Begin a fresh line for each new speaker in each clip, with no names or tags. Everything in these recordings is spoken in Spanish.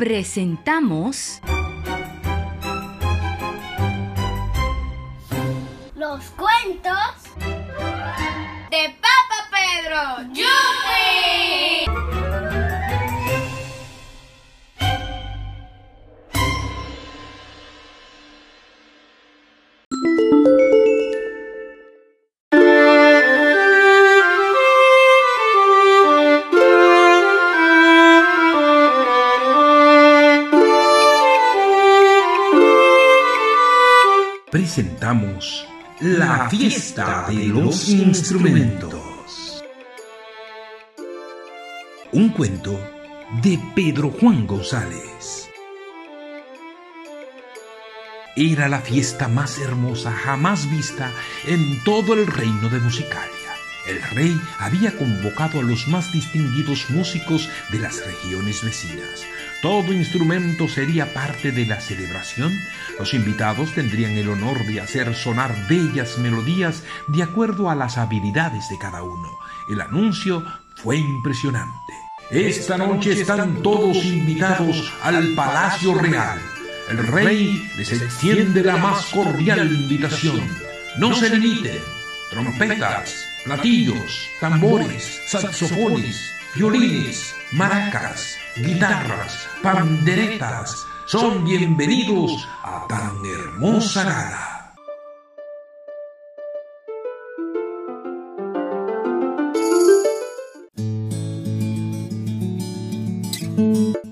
presentamos
Los cuentos
presentamos la fiesta de los instrumentos. Un cuento de Pedro Juan González. Era la fiesta más hermosa jamás vista en todo el reino de Musicalia. El rey había convocado a los más distinguidos músicos de las regiones vecinas. Todo instrumento sería parte de la celebración. Los invitados tendrían el honor de hacer sonar bellas melodías de acuerdo a las habilidades de cada uno. El anuncio fue impresionante. Esta noche están todos invitados al Palacio Real. El rey les extiende la más cordial invitación. No se limiten. Trompetas, platillos, tambores, saxofones, violines, maracas, guitarras, panderetas, son bienvenidos a tan hermosa gala.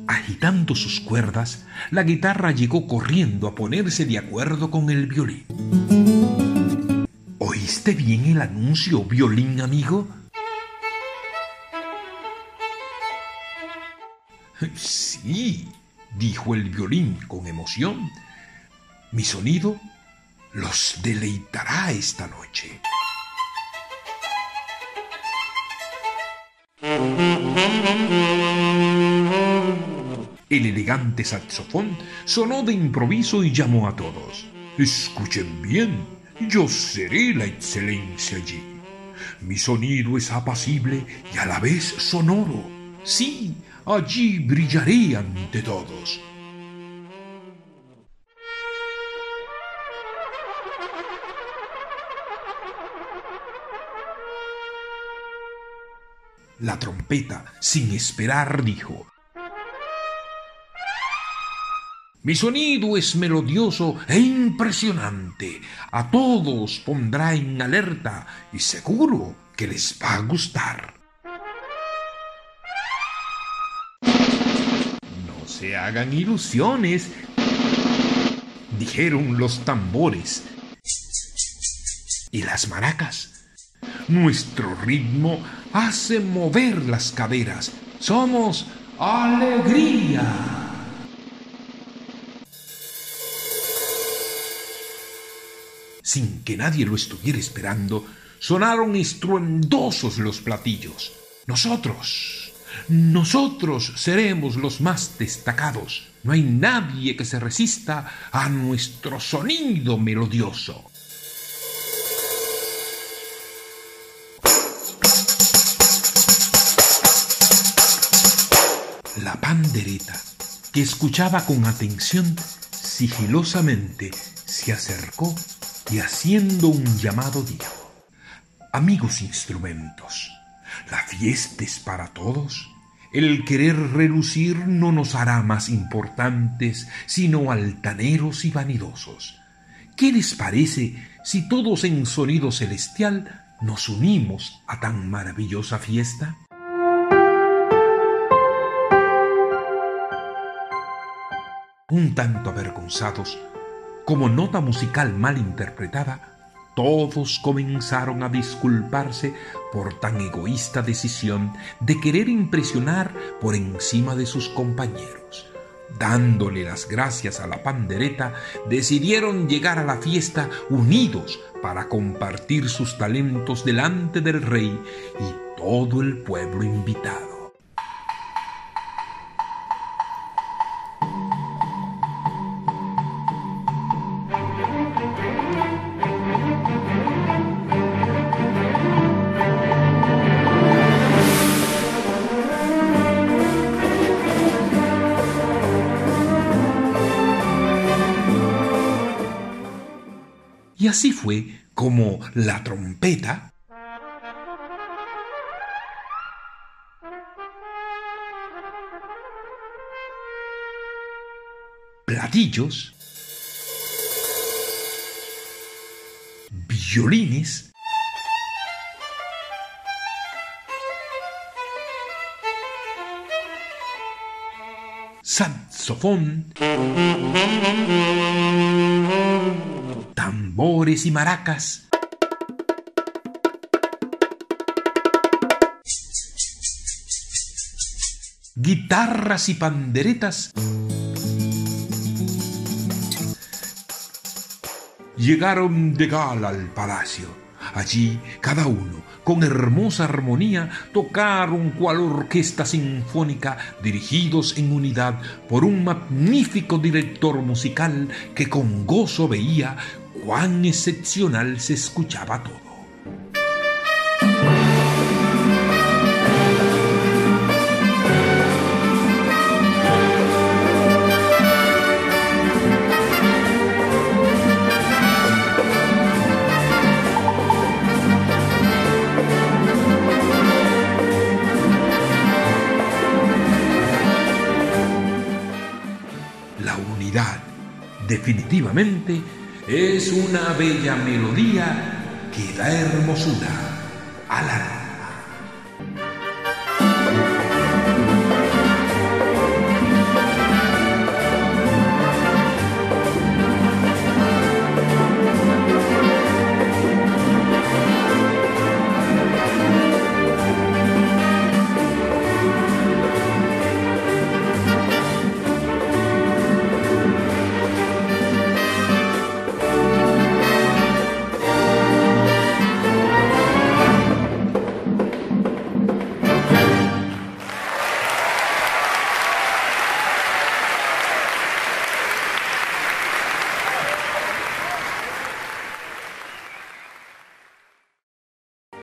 Agitando sus cuerdas, la guitarra llegó corriendo a ponerse de acuerdo con el violín. ¿Oíste bien el anuncio, violín amigo? Sí, dijo el violín con emoción. Mi sonido los deleitará esta noche. El elegante saxofón sonó de improviso y llamó a todos. Escuchen bien, yo seré la excelencia allí. Mi sonido es apacible y a la vez sonoro. Sí, allí brillaré ante todos. La trompeta, sin esperar, dijo, Mi sonido es melodioso e impresionante. A todos pondrá en alerta y seguro que les va a gustar. Se hagan ilusiones, dijeron los tambores y las maracas. Nuestro ritmo hace mover las caderas. Somos alegría. Sin que nadie lo estuviera esperando, sonaron estruendosos los platillos. Nosotros, nosotros seremos los más destacados. No hay nadie que se resista a nuestro sonido melodioso. La pandereta, que escuchaba con atención, sigilosamente se acercó y haciendo un llamado dijo, Amigos instrumentos, la fiesta es para todos. El querer relucir no nos hará más importantes, sino altaneros y vanidosos. ¿Qué les parece si todos en sonido celestial nos unimos a tan maravillosa fiesta? Un tanto avergonzados, como nota musical mal interpretada, todos comenzaron a disculparse por tan egoísta decisión de querer impresionar por encima de sus compañeros. Dándole las gracias a la pandereta, decidieron llegar a la fiesta unidos para compartir sus talentos delante del rey y todo el pueblo invitado. Y así fue como la trompeta platillos, violines, saxofón, tambores y maracas. Guitarras y panderetas llegaron de gala al palacio. Allí cada uno, con hermosa armonía, tocaron cual orquesta sinfónica, dirigidos en unidad por un magnífico director musical que con gozo veía cuán excepcional se escuchaba todo. definitivamente es una bella melodía que da hermosura al alma.